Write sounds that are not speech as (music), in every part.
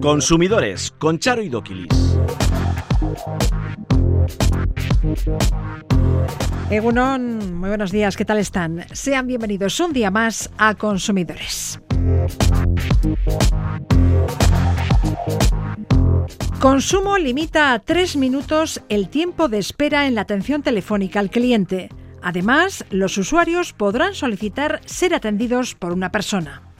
Consumidores con Charo y Doquilis. Egunon, muy buenos días, ¿qué tal están? Sean bienvenidos un día más a Consumidores. Consumo limita a tres minutos el tiempo de espera en la atención telefónica al cliente. Además, los usuarios podrán solicitar ser atendidos por una persona.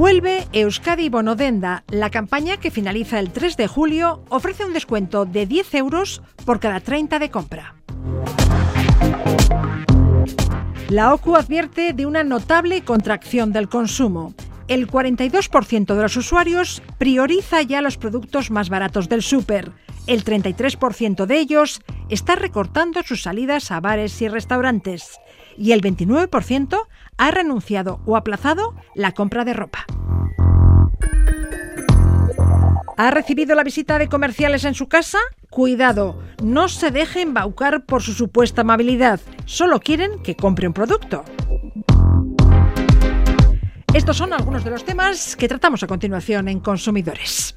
Vuelve Euskadi Bonodenda. La campaña que finaliza el 3 de julio ofrece un descuento de 10 euros por cada 30 de compra. La OCU advierte de una notable contracción del consumo. El 42% de los usuarios prioriza ya los productos más baratos del súper. El 33% de ellos está recortando sus salidas a bares y restaurantes. Y el 29% ha renunciado o aplazado la compra de ropa. ¿Ha recibido la visita de comerciales en su casa? Cuidado, no se deje embaucar por su supuesta amabilidad. Solo quieren que compre un producto. Estos son algunos de los temas que tratamos a continuación en Consumidores.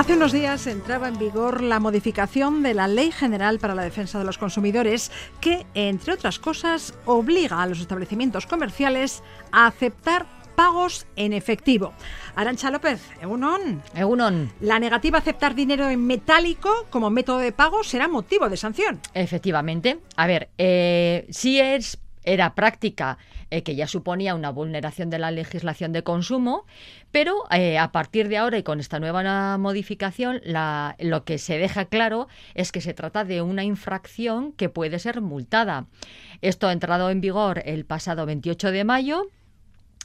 Hace unos días entraba en vigor la modificación de la Ley General para la Defensa de los Consumidores que, entre otras cosas, obliga a los establecimientos comerciales a aceptar pagos en efectivo. Arancha López, Egunon. Egunon. La negativa a aceptar dinero en metálico como método de pago será motivo de sanción. Efectivamente. A ver, eh, si es, era práctica eh, que ya suponía una vulneración de la legislación de consumo, pero eh, a partir de ahora y con esta nueva modificación, lo que se deja claro es que se trata de una infracción que puede ser multada. Esto ha entrado en vigor el pasado 28 de mayo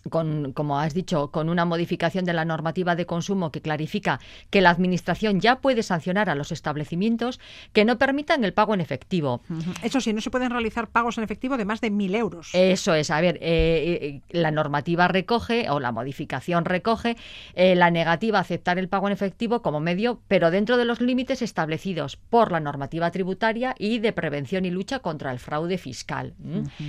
con, como has dicho, con una modificación de la normativa de consumo que clarifica que la Administración ya puede sancionar a los establecimientos que no permitan el pago en efectivo. Eso sí, no se pueden realizar pagos en efectivo de más de mil euros. Eso es, a ver, eh, eh, la normativa recoge, o la modificación recoge, eh, la negativa a aceptar el pago en efectivo como medio, pero dentro de los límites establecidos por la normativa tributaria y de prevención y lucha contra el fraude fiscal.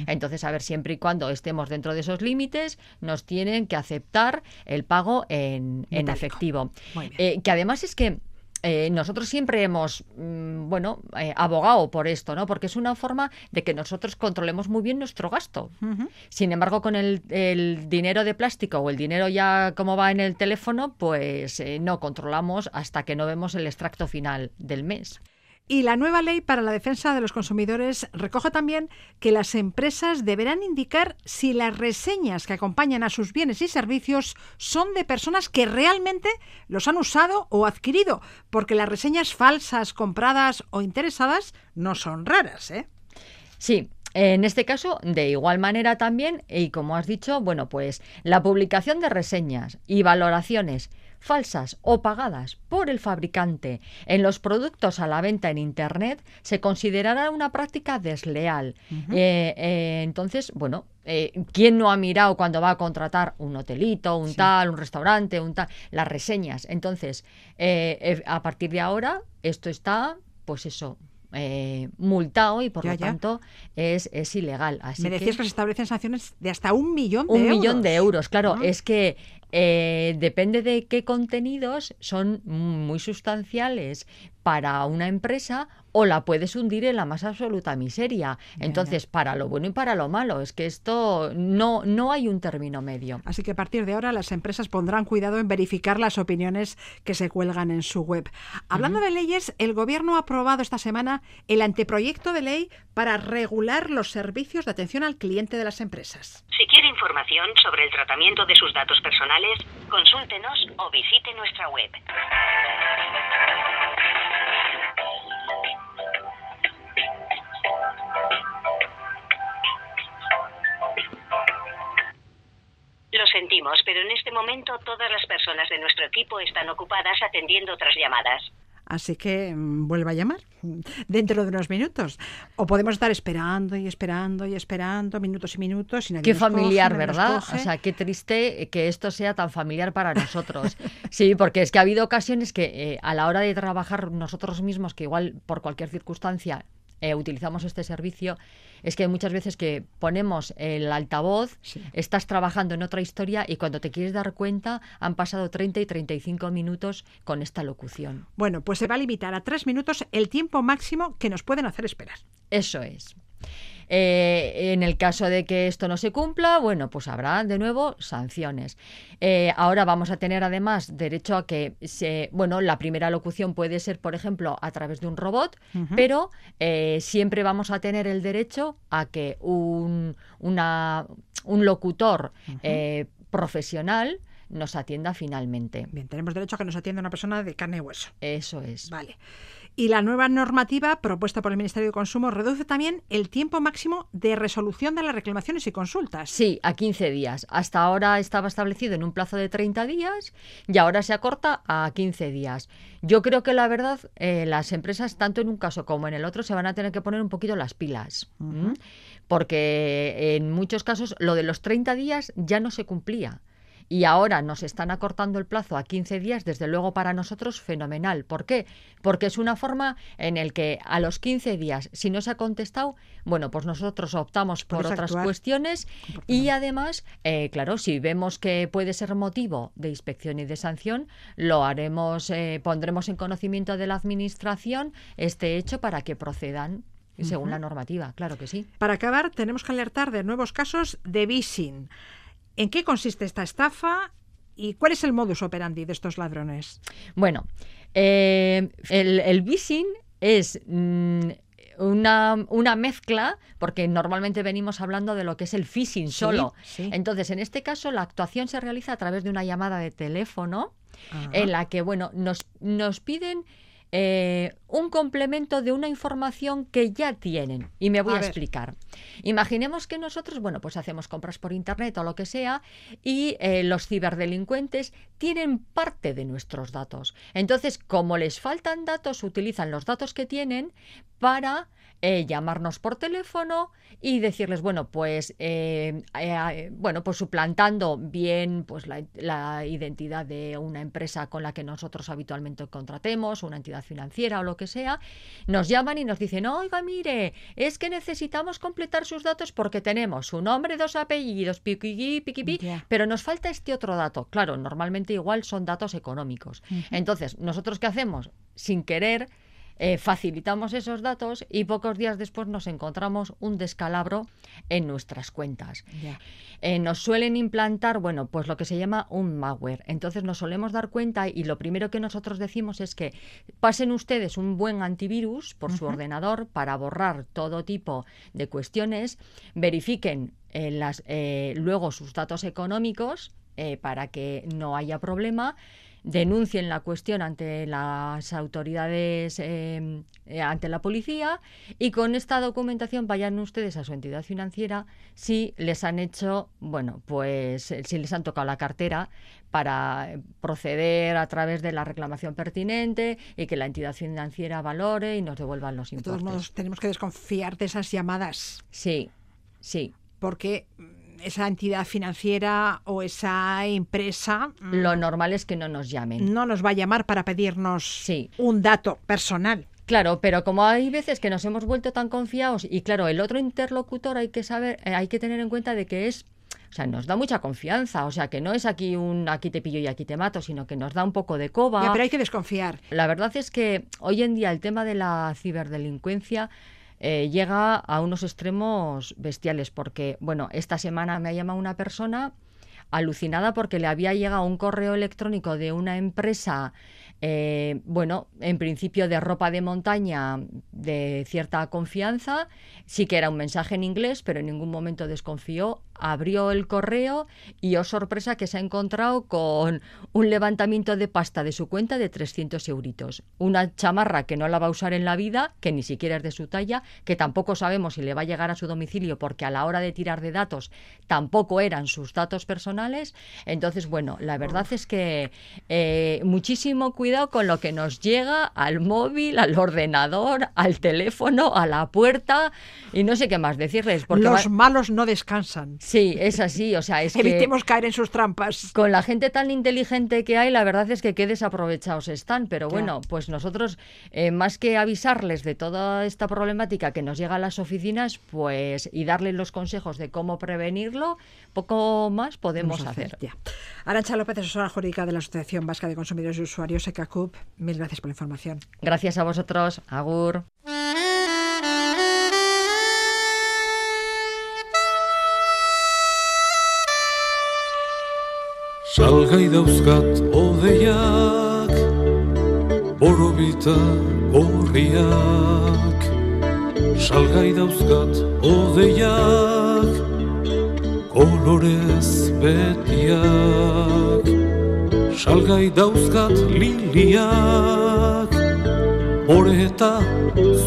Entonces, a ver, siempre y cuando estemos dentro de esos límites, nos tienen que aceptar el pago en, en efectivo. Eh, que además es que eh, nosotros siempre hemos, mm, bueno, eh, abogado por esto, ¿no? Porque es una forma de que nosotros controlemos muy bien nuestro gasto. Sin embargo, con el, el dinero de plástico o el dinero ya como va en el teléfono, pues eh, no controlamos hasta que no vemos el extracto final del mes. Y la nueva ley para la defensa de los consumidores recoge también que las empresas deberán indicar si las reseñas que acompañan a sus bienes y servicios son de personas que realmente los han usado o adquirido, porque las reseñas falsas, compradas o interesadas no son raras, ¿eh? Sí. En este caso, de igual manera también, y como has dicho, bueno, pues la publicación de reseñas y valoraciones falsas o pagadas por el fabricante en los productos a la venta en Internet se considerará una práctica desleal. Eh, eh, entonces, bueno, eh, ¿quién no ha mirado cuando va a contratar un hotelito, un tal, un restaurante, un tal, las reseñas? Entonces, a partir de ahora, esto está, pues eso, eh, multado y por Ya, lo ya. tanto es, es ilegal. Así Me que- decías que se establecen sanciones de hasta un millón de un euros. millón de euros, claro, Ah. es que eh, depende de qué contenidos son muy sustanciales para una empresa o la puedes hundir en la más absoluta miseria. Entonces, para lo bueno y para lo malo, es que esto no, no hay un término medio. Así que a partir de ahora las empresas pondrán cuidado en verificar las opiniones que se cuelgan en su web. Hablando de leyes, el Gobierno ha aprobado esta semana el anteproyecto de ley para regular los servicios de atención al cliente de las empresas. Si quiere información sobre el tratamiento de sus datos personales, consúltenos o visite nuestra web. Sentimos, pero en este momento todas las personas de nuestro equipo están ocupadas atendiendo otras llamadas. Así que mm, vuelva a llamar mm, dentro de unos minutos. O podemos estar esperando y esperando y esperando minutos y minutos. Y nadie qué nos familiar, coge, nadie nos ¿verdad? coge. O sea, qué triste que esto sea tan familiar para nosotros. (laughs) Sí, porque es que ha habido ocasiones que eh, a la hora de trabajar nosotros mismos, que igual por cualquier circunstancia eh, utilizamos este servicio, es que hay muchas veces que ponemos el altavoz, Sí. estás trabajando en otra historia y cuando te quieres dar cuenta han pasado 30 y 35 minutos con esta locución. Bueno, pues se va a limitar a tres minutos el tiempo máximo que nos pueden hacer esperar. Eso es. Eh, en el caso de que esto no se cumpla, bueno, pues habrá de nuevo sanciones. Eh, ahora vamos a tener además derecho a que se, bueno, la primera locución puede ser, por ejemplo, a través de un robot, pero eh, siempre vamos a tener el derecho a que un, una- un locutor eh, profesional nos atienda finalmente. Bien, tenemos derecho a que nos atienda una persona de carne y hueso. Eso es. Vale. Y la nueva normativa propuesta por el Ministerio de Consumo reduce también el tiempo máximo de resolución de las reclamaciones y consultas. Sí, a 15 días. Hasta ahora estaba establecido en un plazo de 30 días y ahora se acorta a 15 días. Yo creo que la verdad, eh, las empresas, tanto en un caso como en el otro, se van a tener que poner un poquito las pilas. Porque en muchos casos lo de los 30 días ya no se cumplía. Y ahora nos están acortando el plazo a 15 días, desde luego para nosotros fenomenal. ¿Por qué? Porque es una forma en el que a los 15 días, si no se ha contestado, bueno, pues nosotros optamos por otras actuar. cuestiones y además, eh, claro, si vemos que puede ser motivo de inspección y de sanción, lo haremos, eh, pondremos en conocimiento de la administración este hecho para que procedan según la normativa, claro que sí. Para acabar, tenemos que alertar de nuevos casos de phishing. ¿En qué consiste esta estafa y cuál es el modus operandi de estos ladrones? Bueno, eh, el, el phishing es mm, una, una mezcla, porque normalmente venimos hablando de lo que es el phishing solo. sí. Entonces, en este caso, la actuación se realiza a través de una llamada de teléfono Ajá. en la que, bueno, nos, nos piden eh, un complemento de una información que ya tienen. Y me voy A explicar. Imaginemos que nosotros, bueno, pues hacemos compras por internet o lo que sea, y eh, los ciberdelincuentes tienen parte de nuestros datos. Entonces, como les faltan datos, utilizan los datos que tienen para eh, llamarnos por teléfono y decirles, bueno, pues, eh, eh, bueno, pues suplantando bien pues la, la identidad de una empresa con la que nosotros habitualmente contratemos, una entidad financiera o lo que sea, nos llaman y nos dicen, oiga, mire, es que necesitamos completar sus datos porque tenemos su nombre, dos apellidos, piqui, piqui, pi, Ya. pero nos falta este otro dato. Claro, normalmente igual son datos económicos. Entonces, ¿nosotros qué hacemos? Sin querer, eh, facilitamos esos datos y pocos días después nos encontramos un descalabro en nuestras cuentas. Eh, nos suelen implantar, bueno, pues lo que se llama un malware. Entonces nos solemos dar cuenta y lo primero que nosotros decimos es que pasen ustedes un buen antivirus por su ordenador para borrar todo tipo de cuestiones, verifiquen eh, las, eh, luego sus datos económicos para que no haya problema denuncien la cuestión ante las autoridades, eh, eh, ante la policía y con esta documentación vayan ustedes a su entidad financiera si les han hecho, bueno, pues eh, si les han tocado la cartera para proceder a través de la reclamación pertinente y que la entidad financiera valore y nos devuelvan los De todos modos, tenemos que desconfiar de esas llamadas Sí, sí. porque esa entidad financiera o esa empresa mm, Lo normal es que no nos llamen. no nos va a llamar para pedirnos Sí. un dato personal. Claro, pero como hay veces que nos hemos vuelto tan confiados y claro, el otro interlocutor hay que saber, eh, hay que tener en cuenta de que es O sea, nos da mucha confianza. O sea, que no es aquí un aquí te pillo y aquí te mato, sino que nos da un poco de coba. Ya, pero hay que desconfiar. La verdad es que hoy en día el tema de la ciberdelincuencia eh, llega a unos extremos bestiales, porque, bueno, esta semana me ha llamado una persona alucinada porque le había llegado un correo electrónico de una empresa eh, bueno, en principio de ropa de montaña de cierta confianza, sí que era un mensaje en inglés, pero en ningún momento desconfió, abrió el correo y, oh sorpresa, que se ha encontrado con un levantamiento de pasta de su cuenta de 300 euritos. Una chamarra que no la va a usar en la vida, que ni siquiera es de su talla, que tampoco sabemos si le va a llegar a su domicilio porque a la hora de tirar de datos tampoco eran sus datos personales. Entonces, bueno, la verdad es que eh, muchísimo cuidado con lo que nos llega al móvil, al ordenador, al teléfono, a la puerta y no sé qué más decirles. Porque Los malos no descansan. Sí, es así, o sea, es Evitemos caer en sus trampas. Con la gente tan inteligente que hay, la verdad es que qué desaprovechados están, pero bueno, pues nosotros, eh, más que avisarles de toda esta problemática que nos llega a las oficinas, pues y darles los consejos de cómo prevenirlo, poco más podemos hacer. hacer. Ya. Arancha López, asesora jurídica de la Asociación Vasca de Consumidores y Usuarios, ECACUP. Mil gracias por la información. Gracias a vosotros. Agur. Salgai dauzkat odeiak, borobita gorriak. Salgai dauzkat odeiak, kolorez betiak. Salgai dauzkat liliak, ore eta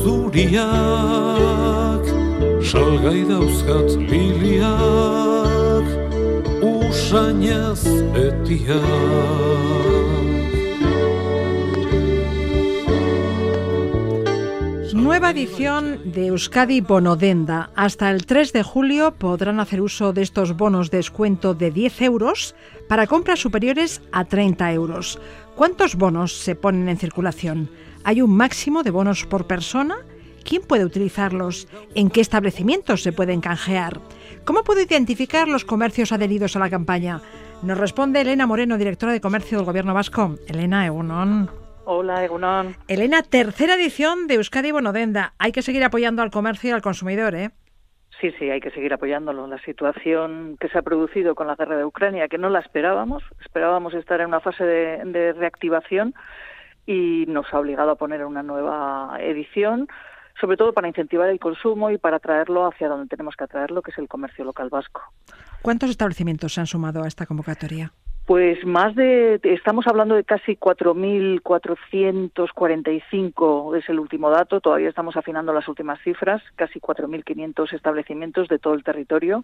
zuriak. Salgai dauzkat liliak, Nueva edición de Euskadi Bonodenda. Hasta el 3 de julio podrán hacer uso de estos bonos de descuento de 10 euros para compras superiores a 30 euros. ¿Cuántos bonos se ponen en circulación? ¿Hay un máximo de bonos por persona? ¿Quién puede utilizarlos? ¿En qué establecimientos se pueden canjear? ¿Cómo puedo identificar los comercios adheridos a la campaña? Nos responde Elena Moreno, directora de Comercio del Gobierno Vasco. Elena Egunon. Hola, Egunon. Elena, tercera edición de Euskadi Bonodenda. Hay que seguir apoyando al comercio y al consumidor, ¿eh? Sí, sí, hay que seguir apoyándolo. La situación que se ha producido con la guerra de Ucrania, que no la esperábamos, esperábamos estar en una fase de, de reactivación y nos ha obligado a poner una nueva edición, sobre todo para incentivar el consumo y para traerlo hacia donde tenemos que atraerlo, que es el comercio local vasco. ¿Cuántos establecimientos se han sumado a esta convocatoria? Pues más de, estamos hablando de casi 4.445 es el último dato, todavía estamos afinando las últimas cifras, casi 4.500 establecimientos de todo el territorio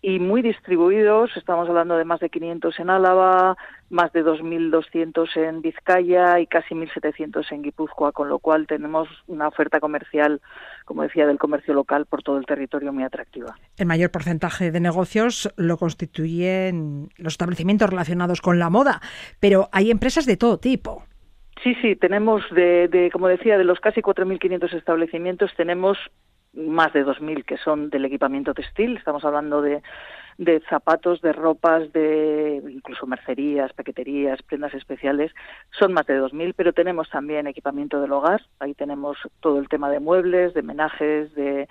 y muy distribuidos, estamos hablando de más de 500 en Álava, más de 2.200 en Vizcaya y casi 1.700 en Guipúzcoa, con lo cual tenemos una oferta comercial, como decía, del comercio local por todo el territorio muy atractiva. El mayor porcentaje de negocios lo constituyen los establecimientos relacionados con la moda, pero hay empresas de todo tipo. Sí, sí, tenemos, de, de como decía, de los casi 4.500 establecimientos, tenemos más de 2.000 que son del equipamiento textil. Estamos hablando de de zapatos, de ropas, de incluso mercerías, paqueterías, prendas especiales, son más de 2.000, pero tenemos también equipamiento del hogar, ahí tenemos todo el tema de muebles, de menajes, de,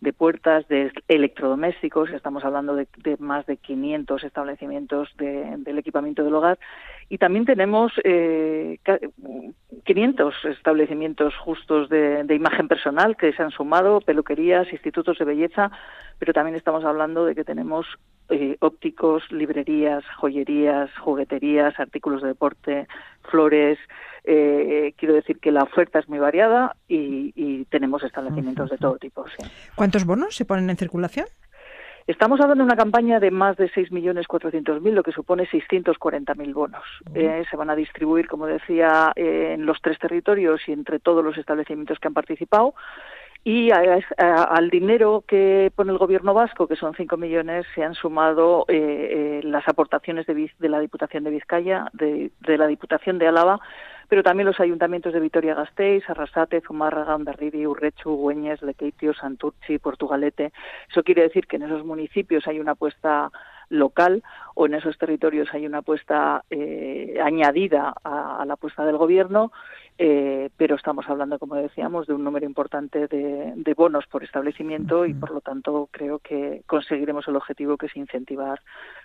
de puertas, de electrodomésticos, estamos hablando de, de más de 500 establecimientos de, del equipamiento del hogar, y también tenemos eh, 500 establecimientos justos de, imagen personal que se han sumado, peluquerías, institutos de belleza, pero también estamos hablando de que tenemos eh, ópticos, librerías, joyerías, jugueterías, artículos de deporte, flores. Eh, quiero decir que la oferta es muy variada y, y tenemos establecimientos de todo tipo. Sí. ¿Cuántos bonos se ponen en circulación? Estamos hablando de una campaña de más de 6.400.000, lo que supone 640.000 bonos. Eh, se van a distribuir, como decía, eh, en los tres territorios y entre todos los establecimientos que han participado y a, a, al dinero que pone el gobierno vasco, que son 5 millones, se han sumado eh, eh, las aportaciones de, de, la Diputación de Vizcaya, de, de, la Diputación de Álava, pero también los ayuntamientos de Vitoria-Gasteiz, Arrasate, Zumárraga, Ondarribi, Urrechu, Güeñes, Lequeitio, Santurchi, Portugalete. Eso quiere decir que en esos municipios hay una apuesta local o en esos territorios hay una apuesta eh, añadida a, la apuesta del gobierno eh, pero estamos hablando, como decíamos, de un número importante de, bonos por establecimiento y, por lo tanto, creo que conseguiremos el objetivo que es incentivar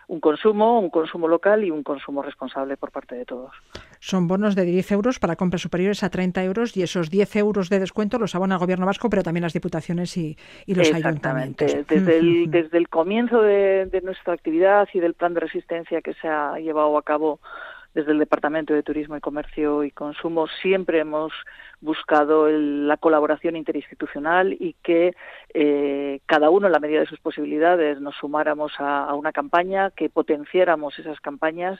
un consumo, un consumo local y un consumo responsable por parte de todos. Son bonos de 10 euros para compras superiores a 30 euros y esos 10 euros de descuento los abona el Gobierno vasco, pero también las diputaciones y, los ayuntamientos. Desde el, desde el comienzo de, de nuestra actividad y del plan de resistencia que se ha llevado a cabo desde el Departamento de Turismo y Comercio y Consumo siempre hemos buscado la colaboración interinstitucional y que eh, cada uno, en la medida de sus posibilidades, nos sumáramos a, una campaña, que potenciáramos esas campañas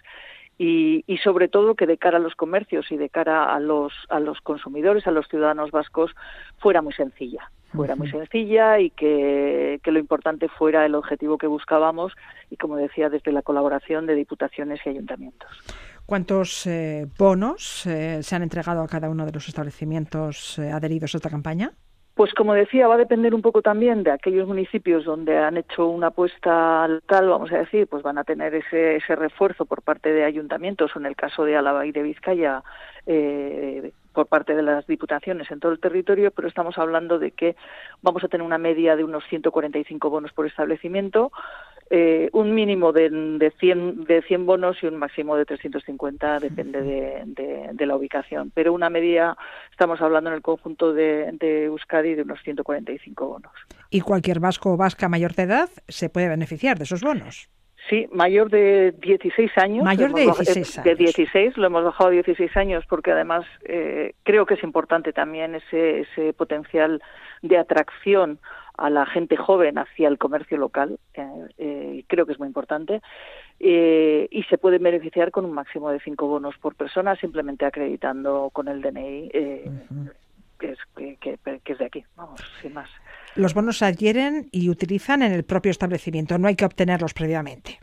y, sobre todo que de cara a los comercios y de cara a los, a los consumidores, a los ciudadanos vascos, fuera muy sencilla fuera muy sencilla y que, que, lo importante fuera el objetivo que buscábamos y, como decía, desde la colaboración de diputaciones y ayuntamientos. ¿Cuántos eh, bonos eh, se han entregado a cada uno de los establecimientos eh, adheridos a esta campaña? Pues como decía, va a depender un poco también de aquellos municipios donde han hecho una apuesta local, vamos a decir, pues van a tener ese, ese refuerzo por parte de ayuntamientos, o en el caso de Álava y de Vizcaya, por parte de las diputaciones en todo el territorio, pero estamos hablando de que vamos a tener una media de unos 145 bonos por establecimiento, eh, un mínimo de, de, 100, de 100 bonos y un máximo de 350, depende de, de, la ubicación. Pero una media, estamos hablando en el conjunto de, de Euskadi de unos 145 bonos. ¿Y cualquier vasco o vasca mayor de edad se puede beneficiar de esos bonos? Sí, mayor de 16 años. Mayor de 16 años. De 16, lo hemos bajado a 16 años porque además eh, creo que es importante también ese, ese potencial de atracción a la gente joven hacia el comercio local, eh, eh, creo que es muy importante, eh, y se puede beneficiar con un máximo de cinco bonos por persona, simplemente acreditando con el DNI que, es, que, es de aquí, vamos, sin más. Los bonos se adquieren y utilizan en el propio establecimiento, no hay que obtenerlos previamente.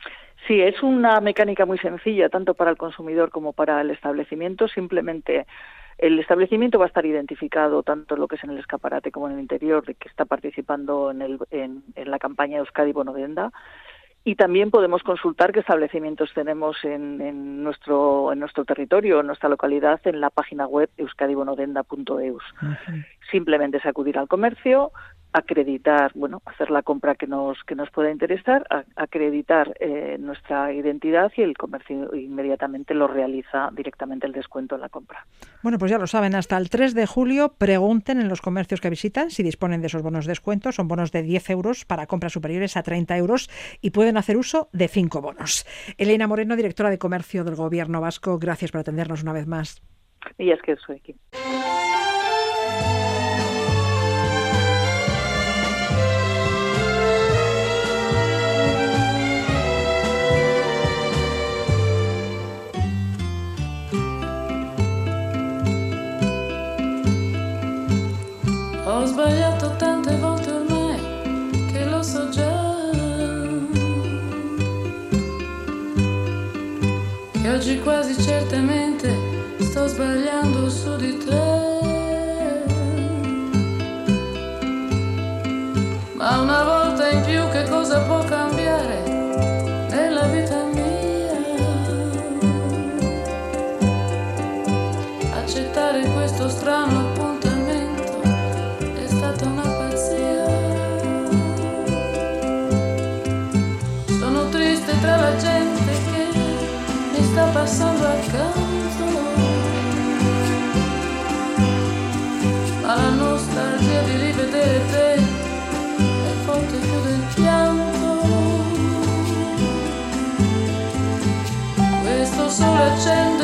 Sí, es una mecánica muy sencilla, tanto para el consumidor como para el establecimiento. Simplemente el establecimiento va a estar identificado tanto lo que es en el escaparate como en el interior de que está participando en, el, en, la campaña Euskadi Bonodenda y también podemos consultar qué establecimientos tenemos en, en, nuestro en nuestro territorio, en nuestra localidad, en la página web euskadibonodenda.eus. Simplemente es acudir al comercio, acreditar, bueno, hacer la compra que nos que nos pueda interesar, acreditar eh, nuestra identidad y el comercio inmediatamente lo realiza directamente el descuento en la compra. Bueno, pues ya lo saben, hasta el 3 de julio pregunten en los comercios que visitan si disponen de esos bonos de descuento. Son bonos de 10 euros para compras superiores a 30 euros y pueden hacer uso de 5 bonos. Elena Moreno, directora de Comercio del Gobierno Vasco, gracias por atendernos una vez más. Y es que soy aquí. Oggi quasi certamente sto sbagliando su di te. Ma una volta in più che cosa può cambiare passando accanto ma la nostalgia di rivedere te è forte più del pianto. Questo sole accende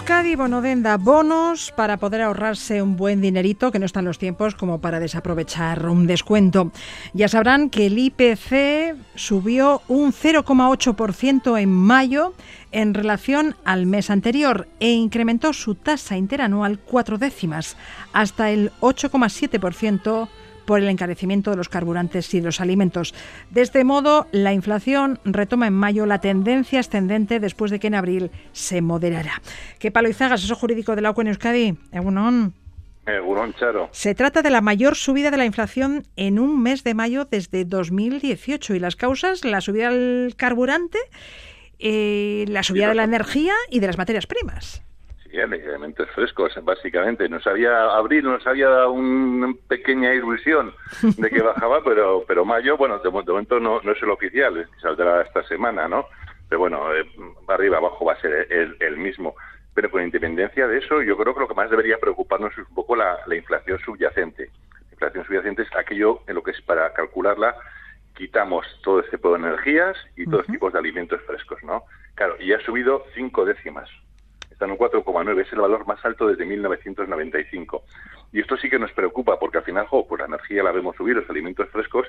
Euskadi Bonodenda, bonos para poder ahorrarse un buen dinerito, que no están los tiempos como para desaprovechar un descuento. Ya sabrán que el IPC subió un 0,8% en mayo en relación al mes anterior e incrementó su tasa interanual cuatro décimas, hasta el 8,7% por el encarecimiento de los carburantes y de los alimentos. De este modo, la inflación retoma en mayo la tendencia ascendente después de que en abril se moderara. ¿Qué palo Izaga, asesor jurídico de la UCO en Euskadi? Egunon. Egunon, Charo. Se trata de la mayor subida de la inflación en un mes de mayo desde 2018 y las causas, la subida del carburante, eh, la subida de la energía y de las materias primas. Sí, elementos frescos, básicamente. Nos había, abril nos había dado una pequeña ilusión de que (laughs) bajaba, pero pero mayo, bueno, de, momento no, no es el oficial, saldrá esta semana, ¿no? Pero bueno, eh, arriba abajo va a ser el, el mismo. Pero con independencia de eso, yo creo que lo que más debería preocuparnos es un poco la, inflación subyacente. La inflación subyacente es aquello en lo que es para calcularla quitamos todo este tipo de energías y todos tipos de alimentos frescos, ¿no? Claro, y ha subido cinco décimas. Está en un 4,9, es el valor más alto desde 1995. Y esto sí que nos preocupa, porque al final, jo, pues la energía la vemos subir, los alimentos frescos,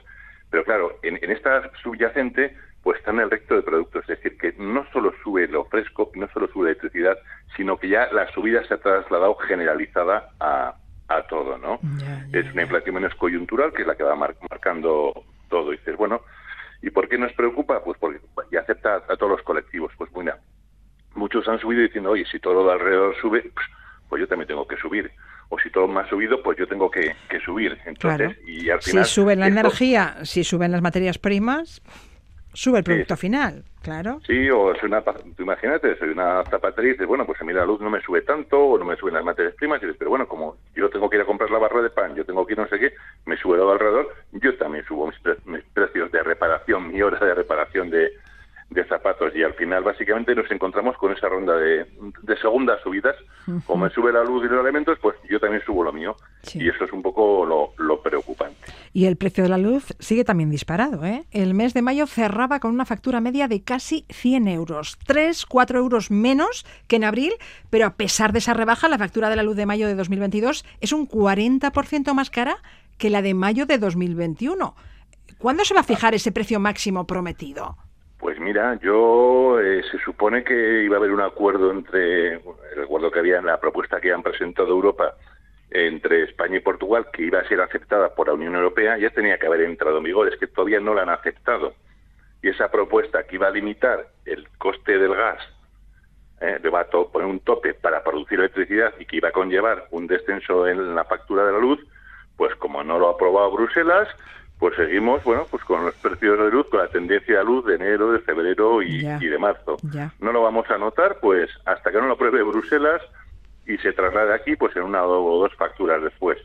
pero claro, en, en esta subyacente pues está en el resto de productos. Es decir, que no solo sube lo fresco, no solo sube la electricidad, sino que ya la subida se ha trasladado generalizada a, a todo, ¿no? Es una inflación menos coyuntural, que es la que va marcando todo. Y dices, bueno, ¿y por qué nos preocupa? Pues porque ya acepta a, todos los colectivos. Pues mira, muchos han subido diciendo, oye, si todo lo alrededor sube, pues, pues yo también tengo que subir o si todo me ha subido, pues yo tengo que, subir. Entonces, y al final, si sube la energía, si suben las materias primas, Sube el producto final, claro. Sí, o soy una, tú imagínate, soy una zapatería y dices, bueno, pues a mí la luz no me sube tanto o no me suben las materias primas, y dices, pero bueno, como yo tengo que ir a comprar la barra de pan, yo tengo que ir no sé qué, me sube todo alrededor, yo también subo mis precios de reparación, mi hora de reparación de, de zapatos y al final básicamente nos encontramos con esa ronda de, de segundas subidas. Como me sube la luz y los elementos, pues yo también subo lo mío. Y eso es un poco lo, lo, preocupante. Y el precio de la luz sigue también disparado. ¿eh? El mes de mayo cerraba con una factura media de casi 100 euros. 3, 4 euros menos que en abril, pero a pesar de esa rebaja, la factura de la luz de mayo de 2022 es un 40% más cara que la de mayo de 2021. ¿Cuándo se va a fijar ese precio máximo prometido? Pues mira, yo eh, se supone que iba a haber un acuerdo entre el acuerdo que había en la propuesta que han presentado Europa entre España y Portugal, que iba a ser aceptada por la Unión Europea, ya tenía que haber entrado en vigor, es que todavía no la han aceptado. Y esa propuesta que iba a limitar el coste del gas, eh, le va a poner un tope para producir electricidad y que iba a conllevar un descenso en la factura de la luz, pues como no lo ha aprobado Bruselas, pues seguimos, bueno, pues con los precios de luz, con la tendencia a luz de enero, de febrero y, de marzo. No lo vamos a notar, pues hasta que no lo apruebe Bruselas y se traslade aquí, pues en una o dos facturas después.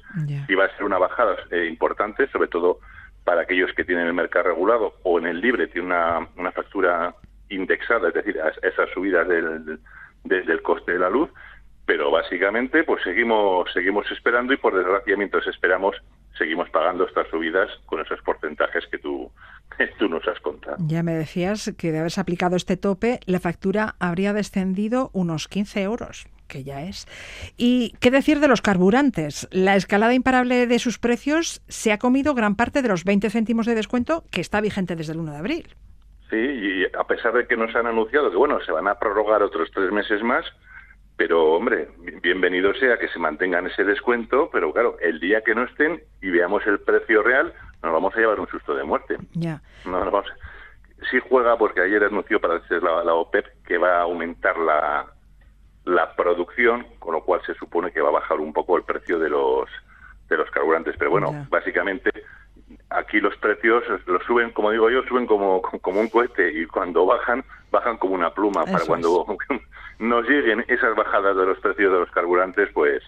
Y va a ser una bajada eh, importante, sobre todo para aquellos que tienen el mercado regulado o en el libre tiene una, una factura indexada, es decir, a esas subidas del, del coste de la luz, pero básicamente pues seguimos seguimos esperando y por desgracia mientras esperamos seguimos pagando estas subidas con esos porcentajes que tú, tú nos has contado. Ya me decías que de haberse aplicado este tope, la factura habría descendido unos 15 euros que ya es. ¿Y qué decir de los carburantes? La escalada imparable de sus precios se ha comido gran parte de los 20 céntimos de descuento que está vigente desde el 1 de abril. Sí, y a pesar de que nos han anunciado que bueno, se van a prorrogar otros tres meses más, pero, hombre, bienvenido sea que se mantengan ese descuento, pero claro, el día que no estén y veamos el precio real, nos vamos a llevar un susto de muerte. Ya. No, no vamos Sí juega porque ayer anunció para la, la OPEP que va a aumentar la, la producción, con lo cual se supone que va a bajar un poco el precio de los de los carburantes. Pero bueno, básicamente aquí los precios los suben, como digo yo, suben como, (laughs) como un cohete y cuando bajan, bajan como una pluma. para cuando (laughs) nos lleguen esas bajadas de los precios de los carburantes, pues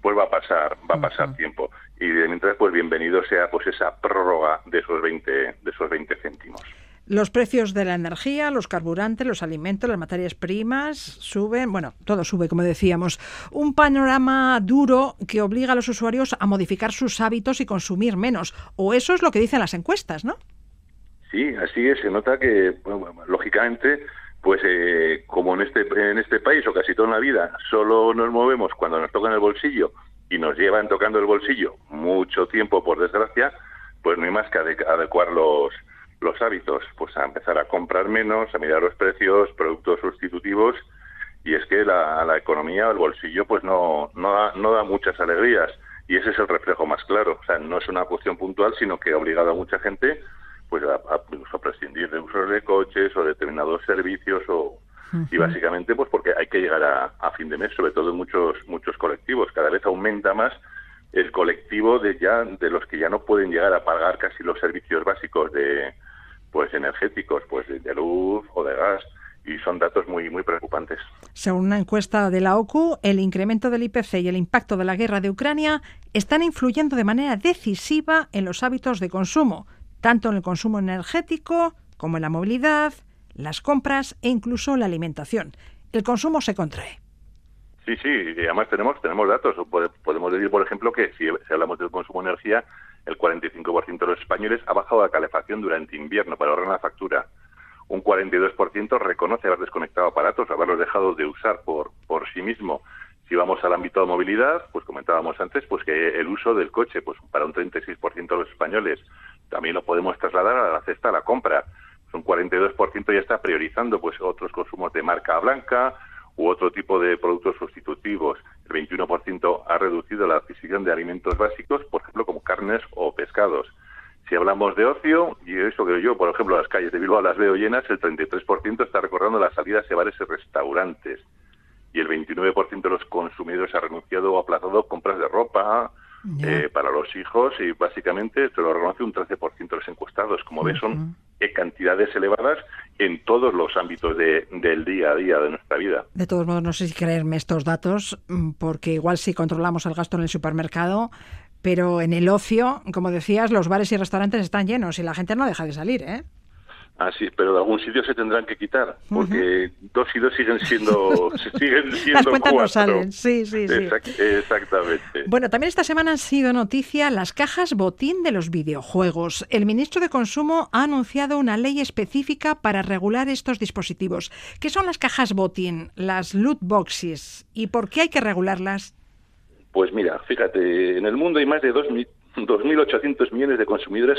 pues va a pasar, va a pasar tiempo. Y mientras, pues bienvenido sea pues esa prórroga de esos 20, de esos 20 céntimos. Los precios de la energía, los carburantes, los alimentos, las materias primas suben, bueno, todo sube, como decíamos. Un panorama duro que obliga a los usuarios a modificar sus hábitos y consumir menos. O eso es lo que dicen las encuestas, ¿no? Sí, así es. Se nota que, lógicamente, pues eh, como en este, en este país o casi toda la vida solo nos movemos cuando nos tocan el bolsillo y nos llevan tocando el bolsillo mucho tiempo, por desgracia, pues no hay más que adecuar los, los hábitos, pues a empezar a comprar menos, a mirar los precios, productos sustitutivos y es que la, la economía, el bolsillo, pues no, no, da, no da muchas alegrías y ese es el reflejo más claro. O sea, no es una cuestión puntual, sino que ha obligado a mucha gente pues a, a, prescindir de usos de coches o determinados servicios o y básicamente pues porque hay que llegar a, fin de mes sobre todo en muchos muchos colectivos cada vez aumenta más el colectivo de ya de los que ya no pueden llegar a pagar casi los servicios básicos de pues energéticos, pues de, luz o de gas y son datos muy muy preocupantes. Según una encuesta de la OCU, el incremento del IPC y el impacto de la guerra de Ucrania están influyendo de manera decisiva en los hábitos de consumo, tanto en el consumo energético como en la movilidad, las compras e incluso la alimentación. El consumo se contrae. Sí, sí, y además tenemos tenemos datos. Pode- Podemos decir, por ejemplo, que si, si hablamos del consumo de energía, el 45% de los españoles ha bajado la calefacción durante invierno para ahorrar la factura. Un 42% reconoce haber desconectado aparatos, haberlos dejado de usar por, por sí mismo. Si vamos al ámbito de movilidad, pues comentábamos antes, pues que el uso del coche, pues para un 36% de los españoles, también lo podemos trasladar a la cesta de la compra. Pues un 42% ya está priorizando pues otros consumos de marca blanca u otro tipo de productos sustitutivos. El 21% ha reducido la adquisición de alimentos básicos, por ejemplo, como carnes o pescados. Si hablamos de ocio, y eso que yo, por ejemplo, las calles de Bilbao las veo llenas, el 33% está recordando las salidas a bares y restaurantes. Y el 29% de los consumidores ha renunciado o aplazado compras de ropa eh, para los hijos y básicamente esto lo reconoce un 13% de los encuestados. Como ves, son cantidades elevadas en todos los ámbitos de- del día a día de nuestra vida. De todos modos, no sé si creerme estos datos, mm, porque igual sí controlamos el gasto en el supermercado, pero en el ocio, como decías, los bares y restaurantes están llenos y la gente no deja de salir, ¿eh? Así, pero de algún sitio se tendrán que quitar, porque dos y dos siguen siendo, (laughs) siguen siendo Las cuentas no salen, sí, sí, sí. Exact- exactamente. Bueno, también esta semana han sido noticia las cajas botín de los videojuegos. El ministro de Consumo ha anunciado una ley específica para regular estos dispositivos. ¿Qué son las cajas botín, las loot boxes y por qué hay que regularlas? Pues mira, fíjate, en el mundo hay más de 2.000 2.800 millones de consumidores,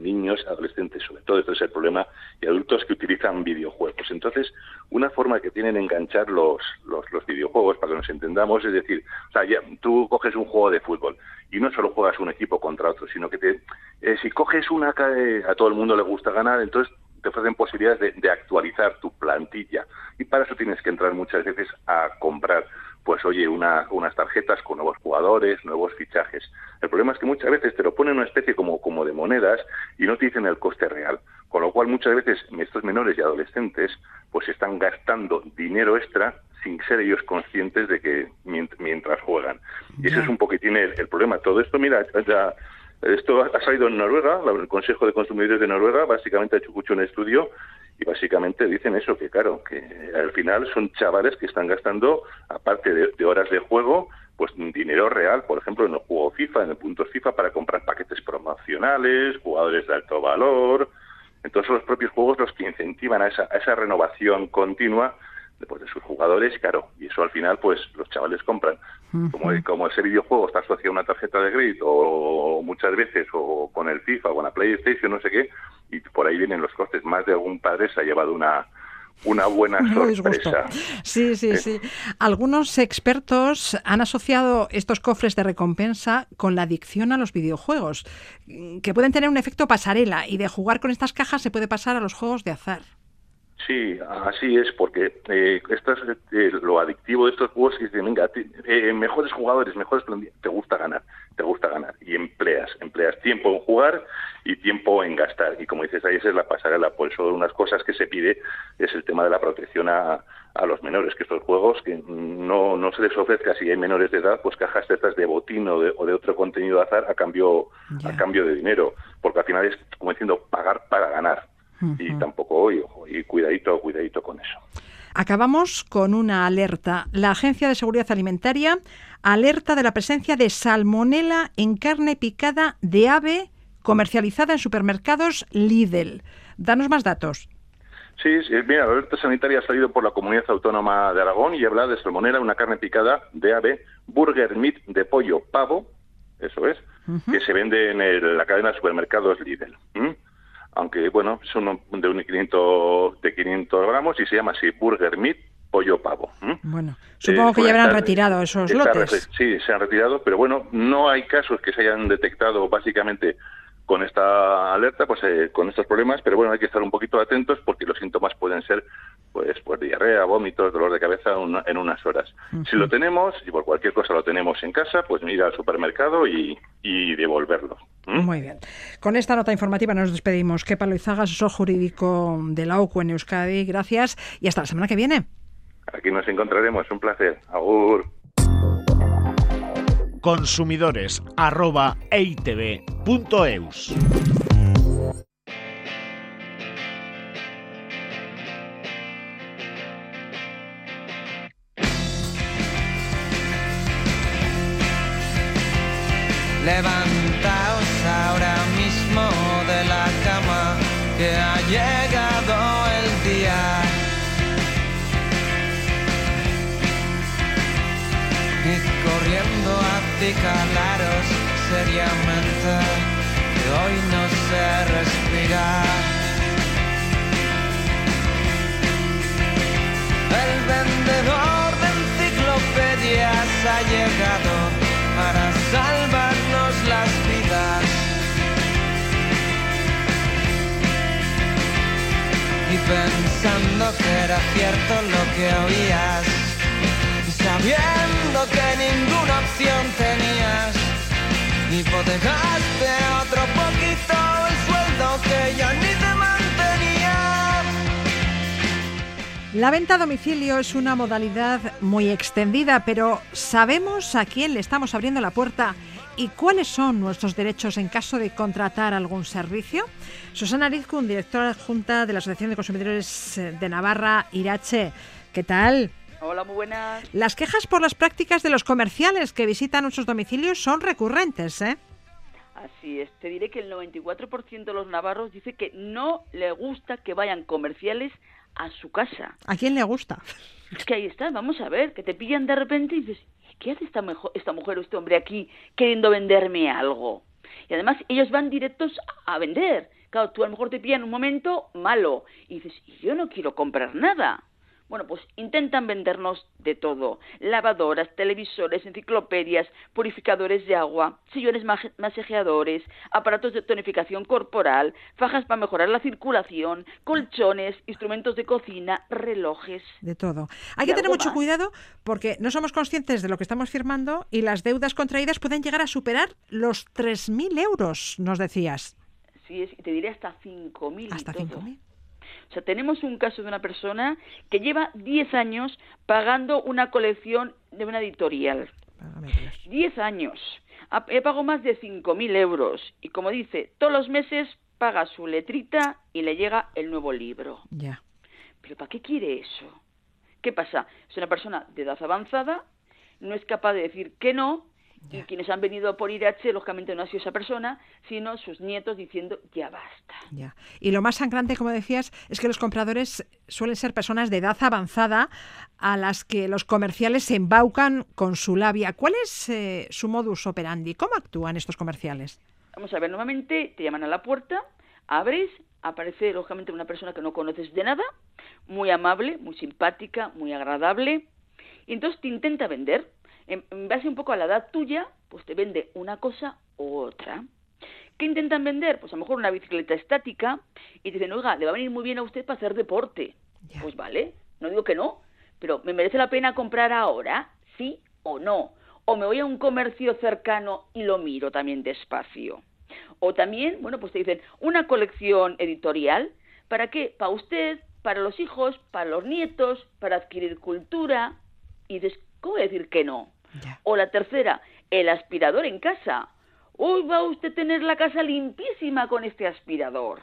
niños, adolescentes, sobre todo esto es el problema, y adultos que utilizan videojuegos. Entonces, una forma que tienen enganchar los, los, los videojuegos, para que nos entendamos, es decir, o sea, ya, tú coges un juego de fútbol y no solo juegas un equipo contra otro, sino que te, eh, si coges una, ca- eh, a todo el mundo le gusta ganar, entonces te ofrecen posibilidades de, de actualizar tu plantilla. Y para eso tienes que entrar muchas veces a comprar, pues oye, una- unas tarjetas con nuevos jugadores, nuevos fichajes. El problema es que muchas veces te lo ponen en una especie como, como de monedas y no te dicen el coste real. Con lo cual muchas veces estos menores y adolescentes pues están gastando dinero extra sin ser ellos conscientes de que mient- mientras juegan. Y ese es un poquitín el, el problema. Todo esto, mira, ya, esto ha salido en Noruega, el Consejo de Consumidores de Noruega básicamente ha hecho mucho un estudio y básicamente dicen eso, que claro, que al final son chavales que están gastando, aparte de, horas de juego, pues dinero real, por ejemplo, en el juego FIFA, en el punto FIFA, para comprar paquetes promocionales, jugadores de alto valor. Entonces los propios juegos los que incentivan a esa, a esa renovación continua pues, de sus jugadores, claro, y eso al final, pues los chavales compran. Como, como ese videojuego está asociado a una tarjeta de crédito, o muchas veces, o con el FIFA, o con la PlayStation, no sé qué, y por ahí vienen los costes. Más de algún padre se ha llevado una, una buena (laughs) sorpresa. Sí, sí, sí. Algunos expertos han asociado estos cofres de recompensa con la adicción a los videojuegos, que pueden tener un efecto pasarela y de jugar con estas cajas se puede pasar a los juegos de azar. Sí, así es, porque eh, esto es eh, lo adictivo de estos juegos que dicen, venga, ti- eh, mejores jugadores, mejores te gusta ganar, te gusta ganar, y empleas, empleas tiempo en jugar y tiempo en gastar, y como dices ahí, esa es la pasarela, por eso unas cosas que se pide es el tema de la protección a, a los menores, que estos juegos que no, no se les ofrezca si hay menores de edad, pues cajas de estas de botín o de, o de otro contenido de azar a cambio, a cambio de dinero, porque al final es, como diciendo, pagar para ganar. Y tampoco, y, ojo, y cuidadito, cuidadito con eso. Acabamos con una alerta. La Agencia de Seguridad Alimentaria alerta de la presencia de salmonela en carne picada de ave comercializada en supermercados Lidl. Danos más datos. Sí, sí, mira, la alerta sanitaria ha salido por la Comunidad Autónoma de Aragón y habla de salmonela, una carne picada de ave, burger meat de pollo, pavo, eso es, que se vende en el- la cadena de supermercados Lidl. ¿m? Aunque, bueno, es uno de, un 500, de 500 gramos y se llama así, burger meat, pollo, pavo. Bueno, supongo Eh, que bueno, ya habrán retirado esos lotes. Sí, se han retirado, pero bueno, no hay casos que se hayan detectado básicamente con esta alerta, pues eh, con estos problemas, pero bueno, hay que estar un poquito atentos porque los síntomas pueden ser pues, pues diarrea, vómitos, dolor de cabeza una- en unas horas. Si lo tenemos, y por cualquier cosa lo tenemos en casa, pues ir al supermercado y, y devolverlo. ¿m? Muy bien. Con esta nota informativa nos despedimos. Kepa Loizaga, asesor jurídico de la OCU en Euskadi. Gracias y hasta la semana que viene. Aquí nos encontraremos, un placer. Agur. Consumidores arroba. Levantaos ahora mismo de la cama, que ha llegado corriendo a acicalaros seriamente, que hoy no se respira. El vendedor de enciclopedias ha llegado para salvarnos las vidas. Y pensando que era cierto lo que oías, y que ninguna opción tenías, hipotecaste otro poquito el sueldo que ya ni te mantenía. La venta a domicilio es una modalidad muy extendida, pero ¿sabemos a quién le estamos abriendo la puerta y cuáles son nuestros derechos en caso de contratar algún servicio? Susana Rizkun, directora adjunta de la Asociación de Consumidores de Navarra, Irache. ¿Qué tal? Hola, muy buenas. Las quejas por las prácticas de los comerciales que visitan nuestros domicilios son recurrentes, ¿eh? Así es, te diré que el 94% de los navarros dice que no le gusta que vayan comerciales a su casa. ¿A quién le gusta? Es que ahí está, vamos a ver, que te pillan de repente y dices, ¿qué hace esta, mejo- esta mujer o este hombre aquí queriendo venderme algo? Y además ellos van directos a vender. Claro, tú a lo mejor te pillan en un momento malo y dices, "Y yo no quiero comprar nada. Bueno, pues intentan vendernos de todo. Lavadoras, televisores, enciclopedias, purificadores de agua, sillones masajeadores, aparatos de tonificación corporal, fajas para mejorar la circulación, colchones, instrumentos de cocina, relojes. De todo. Hay ¿Y que tener mucho más? cuidado porque no somos conscientes de lo que estamos firmando y las deudas contraídas pueden llegar a superar los 3.000 euros, nos decías. Sí, te diré hasta 5.000 y Hasta todo. 5.000. O sea, tenemos un caso de una persona que lleva 10 años pagando una colección de una editorial. Válgame Dios. 10 años. He pagado más de 5.000 euros. Y como dice, todos los meses paga su letrita y le llega el nuevo libro. Ya. ¿Pero para qué quiere eso? ¿Qué pasa? Es una persona de edad avanzada, no es capaz de decir que no, y quienes han venido por IRH, lógicamente no ha sido esa persona, sino sus nietos diciendo ya basta. Ya. Y lo más sangrante, como decías, es que los compradores suelen ser personas de edad avanzada a las que los comerciales se embaucan con su labia. ¿Cuál es eh, su modus operandi? ¿Cómo actúan estos comerciales? Vamos a ver, normalmente te llaman a la puerta, abres, aparece lógicamente una persona que no conoces de nada, muy amable, muy simpática, muy agradable, y entonces te intenta vender. En, en base un poco a la edad tuya, pues te vende una cosa u otra. ¿Qué intentan vender? Pues a lo mejor una bicicleta estática y te dicen, oiga, le va a venir muy bien a usted para hacer deporte. Ya. Pues vale, no digo que no, pero ¿me merece la pena comprar ahora? ¿Sí o no? O me voy a un comercio cercano y lo miro también despacio. O también, bueno, pues te dicen, una colección editorial, ¿para qué? Para usted, para los hijos, para los nietos, para adquirir cultura. Y dices, ¿cómo voy a decir que no? Ya. O la tercera, el aspirador en casa. Hoy va usted a tener la casa limpísima con este aspirador.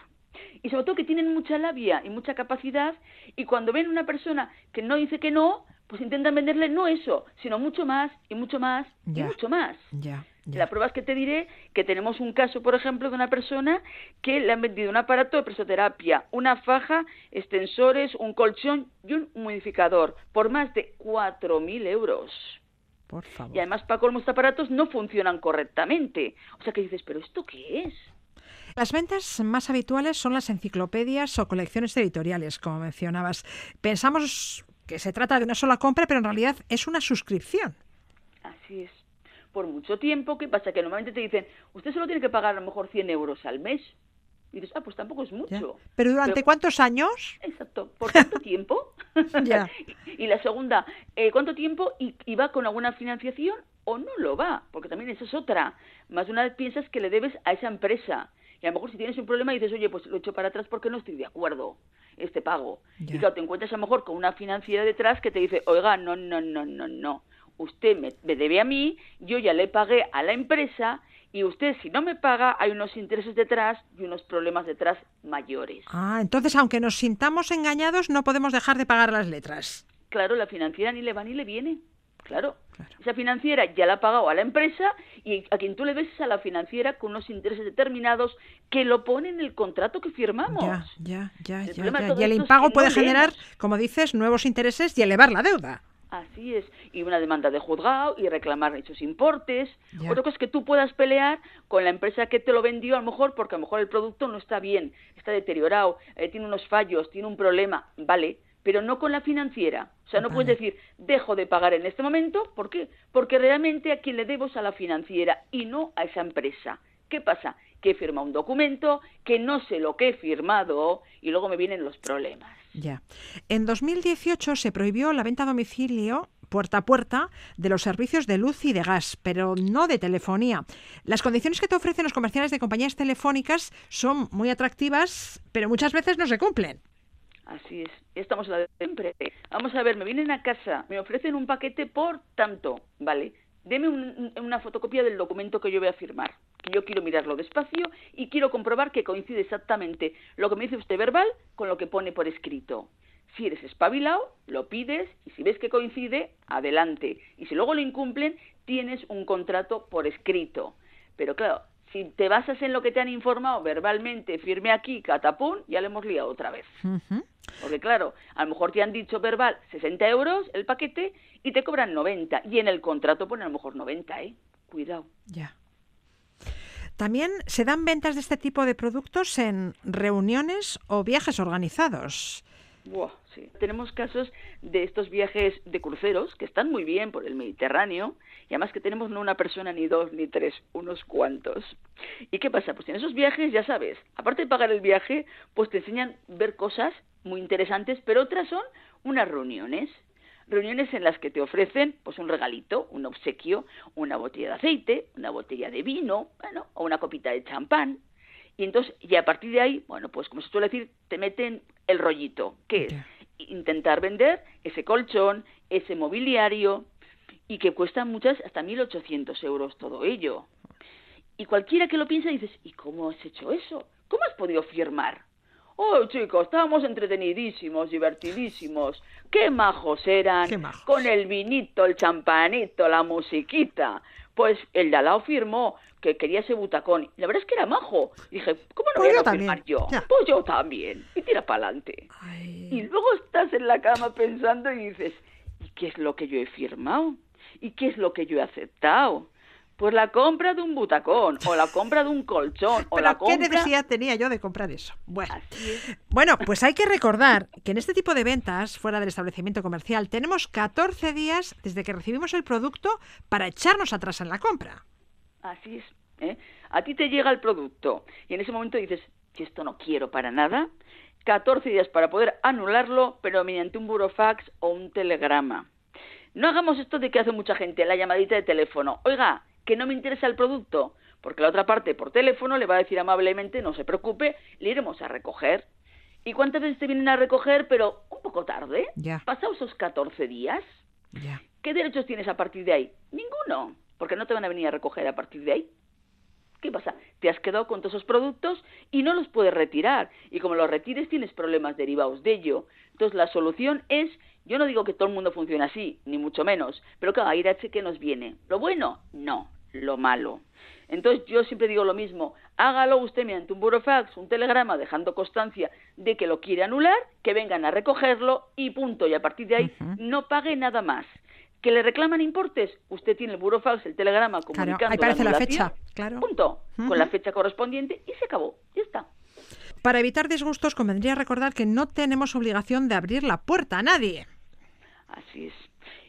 Y sobre todo que tienen mucha labia y mucha capacidad y cuando ven una persona que no dice que no, pues intentan venderle no eso, sino mucho más y mucho más y mucho más. Ya. ya. La prueba es que te diré que tenemos un caso, por ejemplo, de una persona que le han vendido un aparato de presoterapia, una faja, extensores, un colchón y un humidificador por más de 4.000 euros. Por favor. Y además, para colmo, estos aparatos no funcionan correctamente. O sea que dices, ¿pero esto qué es? Las ventas más habituales son las enciclopedias o colecciones editoriales, como mencionabas. Pensamos que se trata de una sola compra, pero en realidad es una suscripción. Así es. por mucho tiempo. ¿Qué pasa? Que normalmente te dicen, usted solo tiene que pagar a lo mejor 100 euros al mes. Y dices, ah, pues tampoco es mucho. ¿Pero durante cuántos años? Exacto. ¿Por cuánto (laughs) tiempo? Ya. (laughs) y la segunda, eh, ¿cuánto tiempo y, y va con alguna financiación o no lo va? Porque también esa es otra. Más de una vez piensas que le debes a esa empresa. Y a lo mejor si tienes un problema dices, oye, pues lo echo para atrás porque no estoy de acuerdo este pago. Ya. Y claro, te encuentras a lo mejor con una financiera detrás que te dice, oiga, no, no, no, no, no. Usted me, me debe a mí, yo ya le pagué a la empresa y usted si no me paga hay unos intereses detrás y unos problemas detrás mayores. Ah, entonces aunque nos sintamos engañados no podemos dejar de pagar las letras. Claro, la financiera ni le va ni le viene. Claro. Esa financiera ya la ha pagado a la empresa y a quien tú le ves es a la financiera con unos intereses determinados que lo pone en el contrato que firmamos. Ya, ya, ya, El ya, ya. Y el es impago que puede no generar, leemos. como dices, nuevos intereses y elevar la deuda. Así es. Y una demanda de juzgado y reclamar esos importes. Ya. Otra cosa es que tú puedas pelear con la empresa que te lo vendió, a lo mejor porque a lo mejor el producto no está bien, está deteriorado, eh, tiene unos fallos, tiene un problema, vale, pero no con la financiera. O sea, no puedes decir, dejo de pagar en este momento. ¿Por qué? Porque realmente a quien le debo es a la financiera y no a esa empresa. ¿Qué pasa? Que he firmado un documento, que no sé lo que he firmado y luego me vienen los problemas. Ya. En 2018 se prohibió la venta a domicilio puerta a puerta de los servicios de luz y de gas, pero no de telefonía. Las condiciones que te ofrecen los comerciales de compañías telefónicas son muy atractivas, pero muchas veces no se cumplen. Así es, estamos a la de siempre. Vamos a ver, me vienen a casa, me ofrecen un paquete por tanto, ¿vale? Deme un- una fotocopia del documento que yo voy a firmar. Yo quiero mirarlo despacio y quiero comprobar que coincide exactamente lo que me dice usted verbal con lo que pone por escrito. Si eres espabilado, lo pides y si ves que coincide, adelante. Y si luego lo incumplen, tienes un contrato por escrito. Pero claro, si te basas en lo que te han informado verbalmente, firme aquí, catapún, ya le hemos liado otra vez. Porque claro, a lo mejor te han dicho verbal 60 euros el paquete y te cobran 90. Y en el contrato pone a lo mejor 90, ¿eh? Cuidado. Ya. También se dan ventas de este tipo de productos en reuniones o viajes organizados. Sí. Tenemos casos de estos viajes de cruceros que están muy bien por el Mediterráneo y además que tenemos no una persona ni dos ni tres, unos cuantos. ¿Y qué pasa? Pues en esos viajes, ya sabes, aparte de pagar el viaje, pues te enseñan ver cosas muy interesantes, pero otras son unas reuniones. Reuniones en las que te ofrecen pues un regalito, un obsequio, una botella de aceite, una botella de vino, bueno, o una copita de champán. Y entonces, y a partir de ahí, bueno, pues como se suele decir, te meten el rollito, que es intentar vender ese colchón, ese mobiliario, y que cuesta muchas, hasta 1.800 euros todo ello. Y cualquiera que lo piensa dices, ¿y cómo has hecho eso? ¿Cómo has podido firmar? Oh, chicos, estábamos entretenidísimos, divertidísimos. Qué majos eran. Qué majos. Con el vinito, el champanito, la musiquita. Pues el de al lado firmó que quería ese butacón. Y la verdad es que era majo. Y dije, ¿cómo no Pues voy a yo no también, firmar yo? ya. Pues yo también. Y tira para adelante. Y luego estás en la cama pensando y dices, ¿y qué es lo que yo he firmado? ¿Y qué es lo que yo he aceptado? Pues la compra de un butacón, o la compra de un colchón, o Pero la ¿qué compra... necesidad tenía yo de comprar eso? Bueno. Es. Bueno, pues hay que recordar que en este tipo de ventas, fuera del establecimiento comercial, tenemos 14 días desde que recibimos el producto para echarnos atrás en la compra. Así es. ¿eh? A ti te llega el producto y en ese momento dices, que esto no quiero para nada, 14 días para poder anularlo, pero mediante un burofax o un telegrama. No hagamos esto de que hace mucha gente, la llamadita de teléfono. Oiga, que no me interesa el producto, porque la otra parte por teléfono le va a decir amablemente, no se preocupe, le iremos a recoger. ¿Y cuántas veces te vienen a recoger, pero un poco tarde? Ya. Pasados esos 14 días, Ya. ¿qué derechos tienes a partir de ahí? Ninguno, porque no te van a venir a recoger a partir de ahí. ¿Qué pasa? Te has quedado con todos esos productos y no los puedes retirar. Y como los retires tienes problemas derivados de ello. Entonces la solución es, yo no digo que todo el mundo funcione así, ni mucho menos, pero claro, ahí a que nos viene. ¿Lo bueno? No, lo malo. Entonces yo siempre digo lo mismo, hágalo usted mediante un burofax, un telegrama, dejando constancia de que lo quiere anular, que vengan a recogerlo y punto. Y a partir de ahí no pague nada más. ¿Que le reclaman importes? Usted tiene el burofax, el telegrama comunicando Claro, ahí aparece la fecha, claro. Punto. Con la fecha correspondiente y se acabó. Ya está. Para evitar disgustos, convendría recordar que no tenemos obligación de abrir la puerta a nadie. Así es.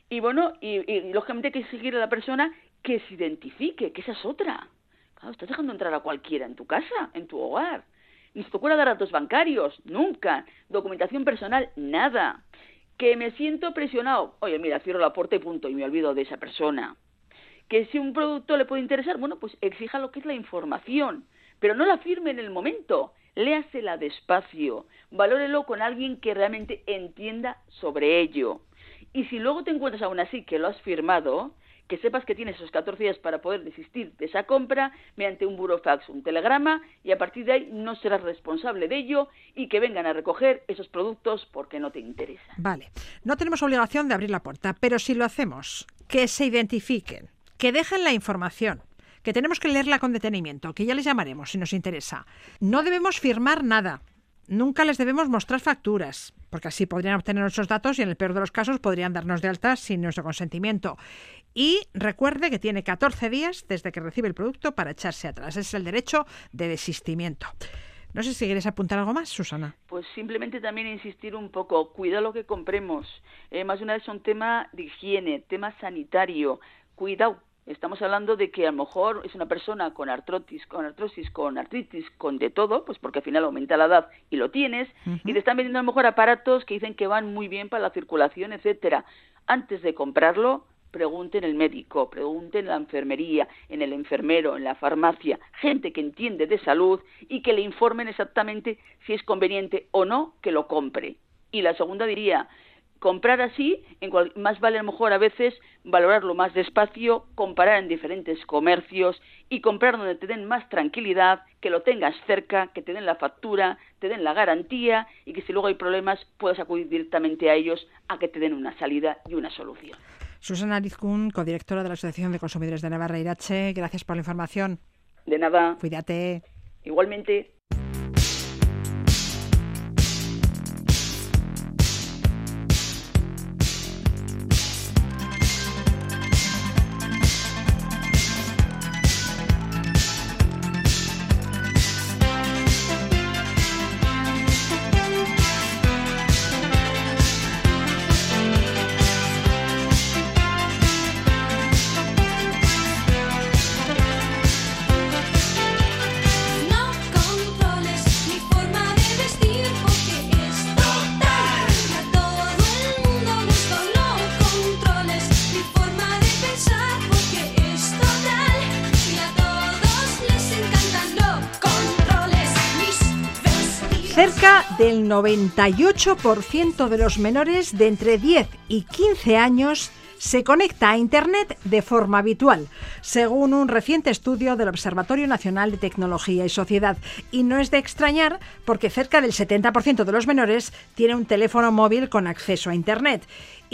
Y bueno, y, y lógicamente hay que exigir a la persona que se identifique, que esa es otra. Claro, estás dejando entrar a cualquiera en tu casa, en tu hogar. Ni se te ocurra dar datos bancarios, nunca. Documentación personal, nada. Que me siento presionado. Oye, mira, cierro la puerta y punto, y me olvido de esa persona. Que si un producto le puede interesar, bueno, pues exija lo que es la información, pero no la firme en el momento. Léasela despacio, valórelo con alguien que realmente entienda sobre ello. Y si luego te encuentras aún así que lo has firmado, que sepas que tienes esos 14 días para poder desistir de esa compra mediante un burofax, un telegrama, y a partir de ahí no serás responsable de ello y que vengan a recoger esos productos porque no te interesan. Vale, no tenemos obligación de abrir la puerta, pero si lo hacemos, que se identifiquen, que dejen la información, que tenemos que leerla con detenimiento, que ya les llamaremos si nos interesa. No debemos firmar nada. Nunca les debemos mostrar facturas, porque así podrían obtener nuestros datos y en el peor de los casos podrían darnos de alta sin nuestro consentimiento. Y recuerde que tiene 14 días desde que recibe el producto para echarse atrás. Es el derecho de desistimiento. No sé si quieres apuntar algo más, Susana. Pues simplemente también insistir un poco, cuida lo que compremos. Eh, más de una vez son tema de higiene, tema sanitario. Cuidado, Estamos hablando de que a lo mejor es una persona con artrosis, con artrosis, con artritis, con de todo, pues porque al final aumenta la edad y lo tienes, y te están vendiendo a lo mejor aparatos que dicen que van muy bien para la circulación, etcétera. Antes de comprarlo, pregunten el médico, pregunten en la enfermería, en el enfermero, en la farmacia, gente que entiende de salud y que le informen exactamente si es conveniente o no que lo compre. Y la segunda diría, comprar así, en más vale a lo mejor a veces valorarlo más despacio, comparar en diferentes comercios y comprar donde te den más tranquilidad, que lo tengas cerca, que te den la factura, te den la garantía y que si luego hay problemas puedas acudir directamente a ellos a que te den una salida y una solución. Susana Arizcún, codirectora de la Asociación de Consumidores de Navarra Irache, gracias por la información. De nada. Cuídate. Igualmente. Cerca del 98% de los menores de entre 10 y 15 años se conecta a Internet de forma habitual, según un reciente estudio del Observatorio Nacional de Tecnología y Sociedad. Y no es de extrañar porque cerca del 70% de los menores tiene un teléfono móvil con acceso a Internet.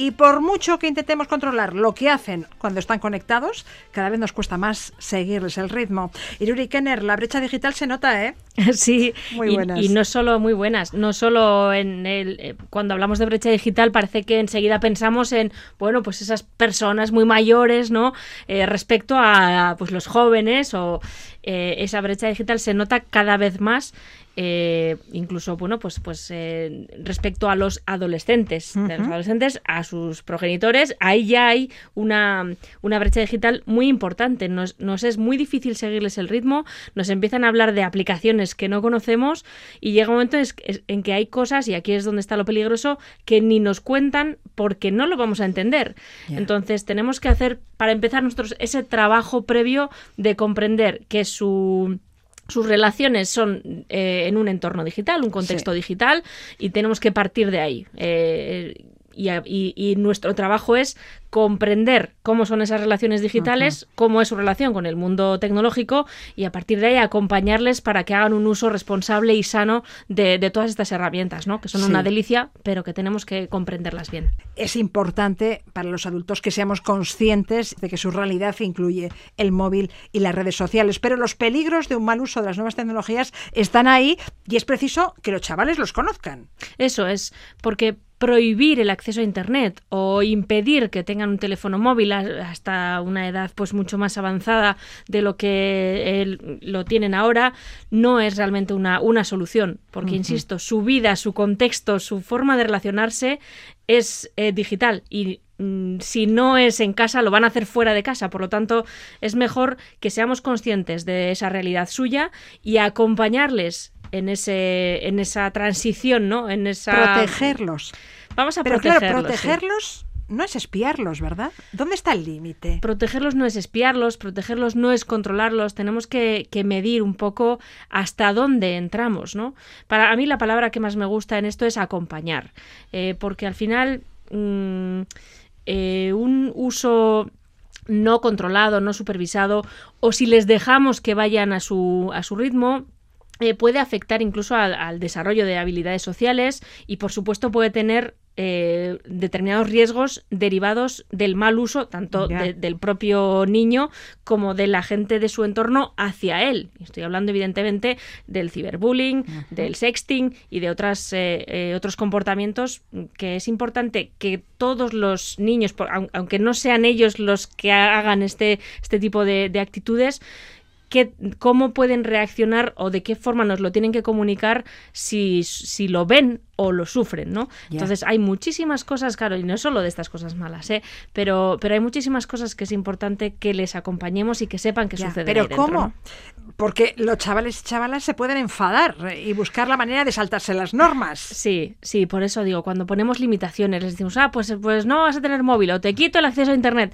Y por mucho que intentemos controlar lo que hacen cuando están conectados, cada vez nos cuesta más seguirles el ritmo. Iruri Kenner, la brecha digital se nota, ¿eh? (laughs) Sí, muy y- buenas. Y, no solo muy buenas, no solo en el eh, cuando hablamos de brecha digital parece que enseguida pensamos en bueno pues esas personas muy mayores, ¿no? Eh, respecto a pues los jóvenes o eh, esa brecha digital se nota cada vez más. eh, incluso bueno pues pues eh, respecto a los adolescentes. De los adolescentes a sus progenitores ahí ya hay una, una brecha digital muy importante. Nos, nos es muy difícil seguirles el ritmo nos empiezan a hablar de aplicaciones que no conocemos y llega un momento en que hay cosas y aquí es donde está lo peligroso que ni nos cuentan porque no lo vamos a entender. Entonces tenemos que hacer para empezar nosotros ese trabajo previo de comprender que su sus relaciones son eh, en un entorno digital, un contexto Sí. digital, y tenemos que partir de ahí. Eh, y, a- y- y nuestro trabajo es comprender cómo son esas relaciones digitales, cómo es su relación con el mundo tecnológico, y a partir de ahí acompañarles para que hagan un uso responsable y sano de, de todas estas herramientas, ¿no? que son Sí. una delicia, pero que tenemos que comprenderlas bien. es importante para los adultos que seamos conscientes de que su realidad incluye el móvil y las redes sociales, pero los peligros de un mal uso de las nuevas tecnologías están ahí y es preciso que los chavales los conozcan. Eso es, porque prohibir el acceso a Internet o impedir que tengan un teléfono móvil hasta una edad pues mucho más avanzada de lo que lo tienen ahora no es realmente una, una solución, porque insisto, su vida, su contexto, su forma de relacionarse es eh, digital. Y mm, si no es en casa, lo van a hacer fuera de casa. Por lo tanto, es mejor que seamos conscientes de esa realidad suya y acompañarles en ese en esa transición, ¿no? En esa Protegerlos. Vamos a Pero protegerlos. claro, sí. protegerlos no es espiarlos, ¿verdad? ¿Dónde está el límite? Protegerlos no es espiarlos, protegerlos no es controlarlos, tenemos que, que medir un poco hasta dónde entramos, ¿no? Para a mí la palabra que más me gusta en esto es acompañar, eh, porque al final mm, eh, un uso no controlado, no supervisado, o si les dejamos que vayan a su, a su ritmo, eh, puede afectar incluso al, al desarrollo de habilidades sociales y, por supuesto, puede tener eh, determinados riesgos derivados del mal uso tanto de- del propio niño como de la gente de su entorno hacia él. Estoy hablando, evidentemente, del ciberbullying, del sexting y de otras, eh, otros comportamientos que es importante que todos los niños, por- aun- aunque no sean ellos los que hagan este, este tipo de, de actitudes, qué- cómo pueden reaccionar o de qué forma nos lo tienen que comunicar si, si lo ven o lo sufren, ¿no? Entonces hay muchísimas cosas, claro, y no solo de estas cosas malas, ¿eh? Pero, pero hay muchísimas cosas que es importante que les acompañemos y que sepan que Ya, sucede. Pero ahí dentro, ¿cómo? ¿no? Porque los chavales y chavalas se pueden enfadar y buscar la manera de saltarse las normas. Sí, sí, por eso digo, cuando ponemos limitaciones, les decimos, ah, pues, pues no vas a tener móvil o te quito el acceso a Internet.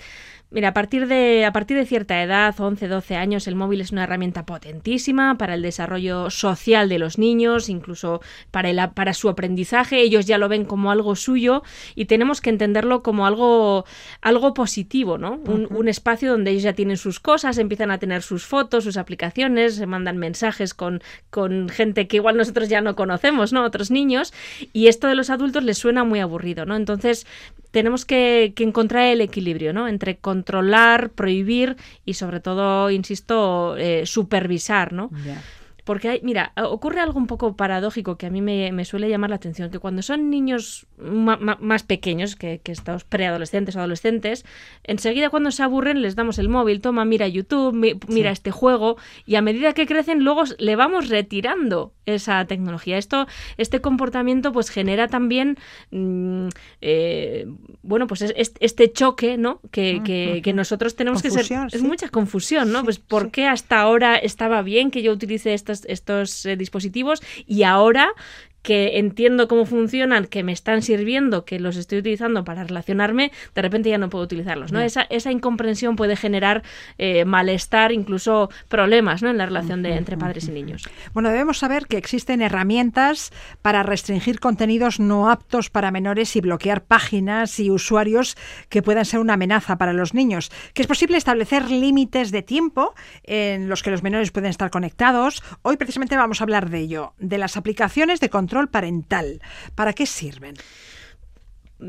Mira, a partir, de, a partir de cierta edad, 11, 12 años, el móvil es una herramienta potentísima para el desarrollo social de los niños, incluso para, el, para su aprendizaje. Ellos ya lo ven como algo suyo y tenemos que entenderlo como algo, algo positivo, ¿no? Un, un espacio donde ellos ya tienen sus cosas, empiezan a tener sus fotos, sus aplicaciones, se mandan mensajes con, con gente que igual nosotros ya no conocemos, ¿no? Otros niños. Y esto de los adultos les suena muy aburrido, ¿no? Entonces tenemos que, que encontrar el equilibrio, ¿no? Entre controlar, prohibir y sobre todo, insisto, eh, supervisar, ¿no? Porque hay, mira, ocurre algo un poco paradójico que a mí me, me suele llamar la atención, que cuando son niños ma- ma- más pequeños que, que estos preadolescentes o adolescentes, enseguida cuando se aburren les damos el móvil, toma, mira YouTube, mi- mira este juego, y a medida que crecen luego le vamos retirando esa tecnología. Esto, este comportamiento pues genera también, mm, eh, bueno, pues es- es- este choque, ¿no? Que, que- que nosotros tenemos que ser... Es mucha confusión, ¿no? pues ¿por qué hasta ahora estaba bien que yo utilice estos, eh, dispositivos y ahora que entiendo cómo funcionan, que me están sirviendo, que los estoy utilizando para relacionarme, de repente ya no puedo utilizarlos, ¿no? Esa, esa incomprensión puede generar eh, malestar, incluso problemas, ¿no? En la relación de, entre padres y niños. Bueno, debemos saber que existen herramientas para restringir contenidos no aptos para menores y bloquear páginas y usuarios que puedan ser una amenaza para los niños. Que es posible establecer límites de tiempo en los que los menores pueden estar conectados. Hoy precisamente vamos a hablar de ello, de las aplicaciones de control parental. ¿Para qué sirven?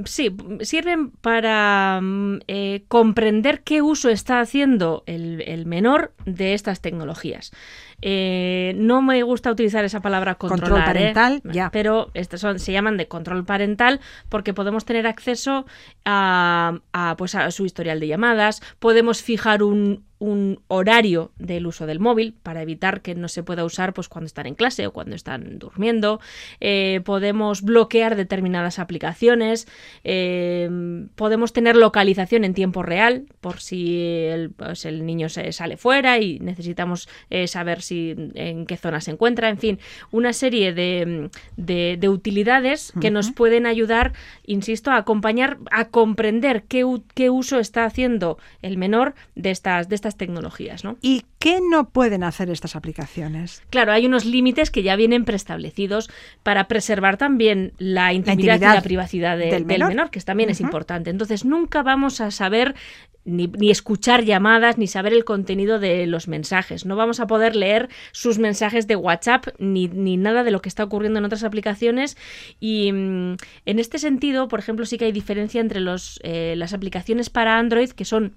Sí, sirven para mm, eh, comprender qué uso está haciendo el, el menor de estas tecnologías. Eh, no me gusta utilizar esa palabra Control ¿eh? parental, ya. pero estas son, se llaman de control parental porque podemos tener acceso a, a, pues a su historial de llamadas, podemos fijar un, un horario del uso del móvil para evitar que no se pueda usar pues cuando están en clase o cuando están durmiendo. Eh, podemos bloquear determinadas aplicaciones. eh, podemos tener localización en tiempo real por si el, pues, el niño se sale fuera y necesitamos eh, saber si en qué zona se encuentra. En fin, una serie de, de- de utilidades que nos pueden ayudar, insisto, a acompañar, a comprender qué, qué uso está haciendo el menor de estas, de estas tecnologías, ¿no? ¿Y qué no pueden hacer estas aplicaciones? Claro, hay unos límites que ya vienen preestablecidos para preservar también la intimidad, intimidad y la privacidad de- del del, menor. menor. que también es importante. Entonces, nunca vamos a saber ni, ni escuchar llamadas, ni saber el contenido de los mensajes. No vamos a poder leer sus mensajes de WhatsApp, ni, ni nada de lo que está ocurriendo en otras aplicaciones. Y mm, en este sentido, por ejemplo, sí que hay diferencia entre los, eh, las aplicaciones para Android, que son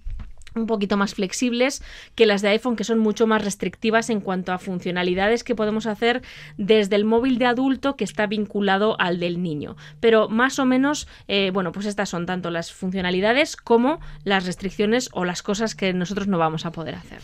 un poquito más flexibles que las de iPhone, que son mucho más restrictivas en cuanto a funcionalidades que podemos hacer desde el móvil de adulto que está vinculado al del niño. Pero más o menos, eh, bueno, pues estas son tanto las funcionalidades como las restricciones o las cosas que nosotros no vamos a poder hacer.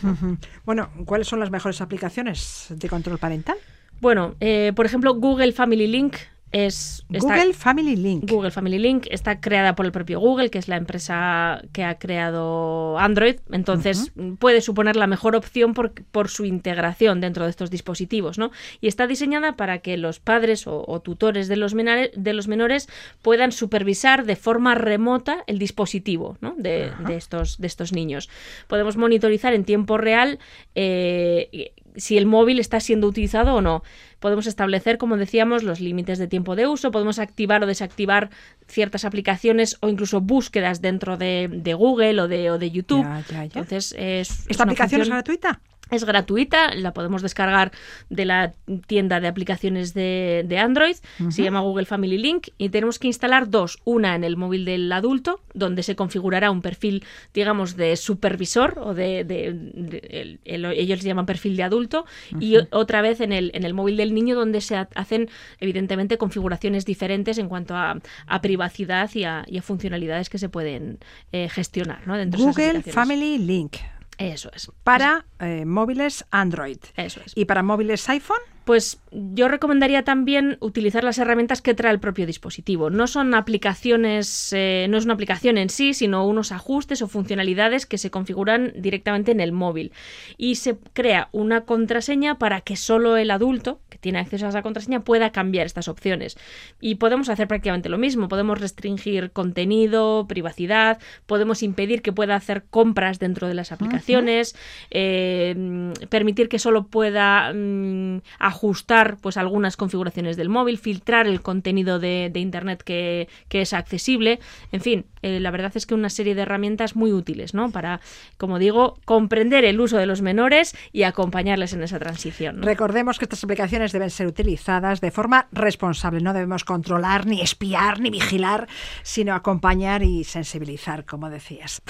Bueno, ¿cuáles son las mejores aplicaciones de control parental? Bueno, eh, por ejemplo, Google Family Link es está- Google Family Link. Google Family Link está creada por el propio Google, que es la empresa que ha creado Android. Entonces, puede suponer la mejor opción por, por su integración dentro de estos dispositivos, ¿no? Y está diseñada para que los padres o, o tutores de los, menare- de los menores puedan supervisar de forma remota el dispositivo ¿no? de, de estos, de estos niños. Podemos monitorizar en tiempo real eh, si el móvil está siendo utilizado o no. Podemos establecer, como decíamos, los límites de tiempo de uso, podemos activar o desactivar ciertas aplicaciones o incluso búsquedas dentro de, de Google o de, o de YouTube. Ya, ya, ya. Entonces, es, es ¿Esta aplicación es gratuita? Es gratuita, la podemos descargar de la tienda de aplicaciones de, de Android, se llama Google Family Link y tenemos que instalar dos, una en el móvil del adulto, donde se configurará un perfil, digamos, de supervisor o de, de- de- el- el- ellos llaman perfil de adulto, y otra vez en el, en el móvil del niño, donde se ha- hacen evidentemente configuraciones diferentes en cuanto a, a privacidad y a, y a funcionalidades que se pueden eh, gestionar ¿no? dentro Google. Family Link. Eso es. Para eh, móviles Android. Eso es. ¿Y para móviles iPhone? Pues yo recomendaría también utilizar las herramientas que trae el propio dispositivo. No son aplicaciones, eh, no es una aplicación en sí, sino unos ajustes o funcionalidades que se configuran directamente en el móvil. Y se crea una contraseña para que solo el adulto que tiene acceso a esa contraseña pueda cambiar estas opciones. Y podemos hacer prácticamente lo mismo. Podemos restringir contenido, privacidad, podemos impedir que pueda hacer compras dentro de las aplicaciones, eh, mm, permitir que solo pueda mm, ajustar pues algunas configuraciones del móvil, filtrar el contenido de, de internet que, que es accesible. En fin, eh, la verdad es que una serie de herramientas muy útiles, ¿no? Para, como digo, comprender el uso de los menores y acompañarles en esa transición. ¿no? Recordemos que estas aplicaciones deben ser utilizadas de forma responsable. No debemos controlar, ni espiar, ni vigilar, sino acompañar y sensibilizar, como decías.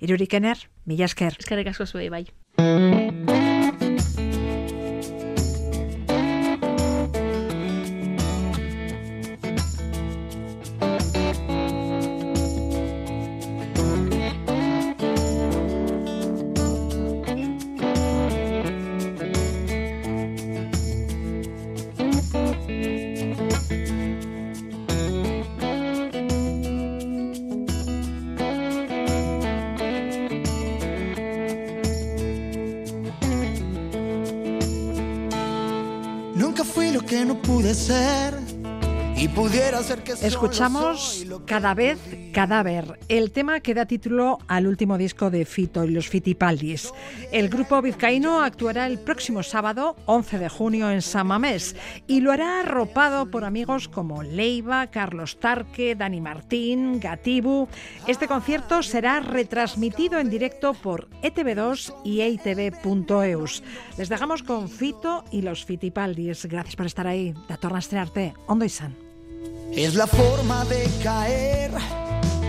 Iruri Kenner, mila esker. Eskerrik asko zuei, bai. Que no pude ser y pudiera ser que Escuchamos cada vez Cadáver, el tema que da título al último disco de Fito y los Fitipaldis. El grupo vizcaíno actuará el próximo sábado, 11 de junio, en San Mamés y lo hará arropado por amigos como Leiva, Carlos Tarque, Dani Martín, Gatibu. Este concierto será retransmitido en directo por E ETV2 y eitv.eus. Les dejamos con Fito y los Fitipaldis. Gracias por estar ahí. Datorna estrenarte. Ondo izan. Es la forma de caer,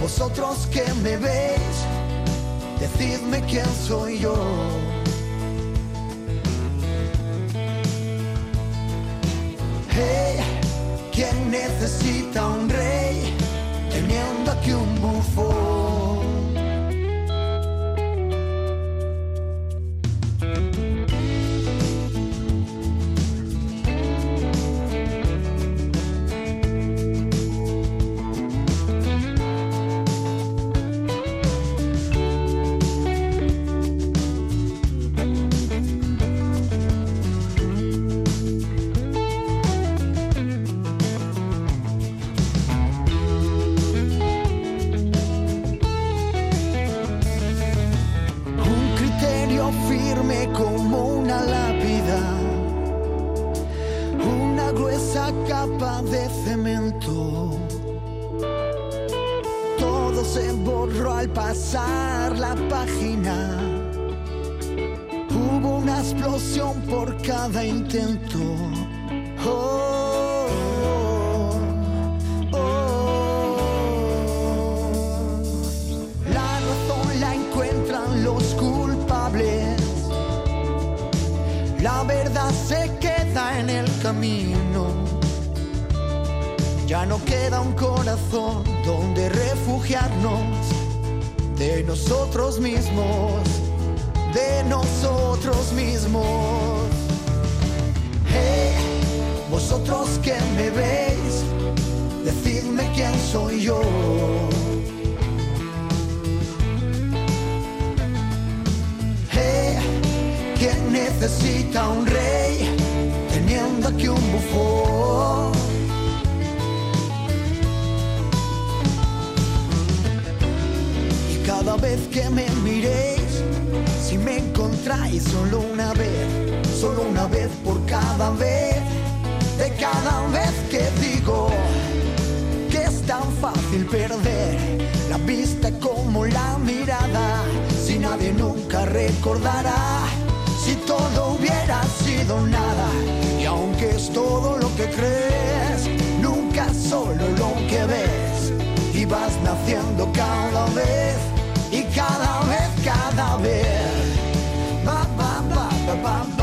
Vosotros que me veis, decidme quién soy yo. Hey, ¿quién necesita que me miréis, si me encontráis solo una vez, solo una vez por cada vez, de cada vez que digo que es tan fácil perder la vista como la mirada, si nadie nunca recordará, si todo hubiera sido nada, y aunque es todo lo que crees, nunca solo lo que ves, y vas naciendo cada vez, e cada vez, cada vez. Ba, ba, ba, ba, ba.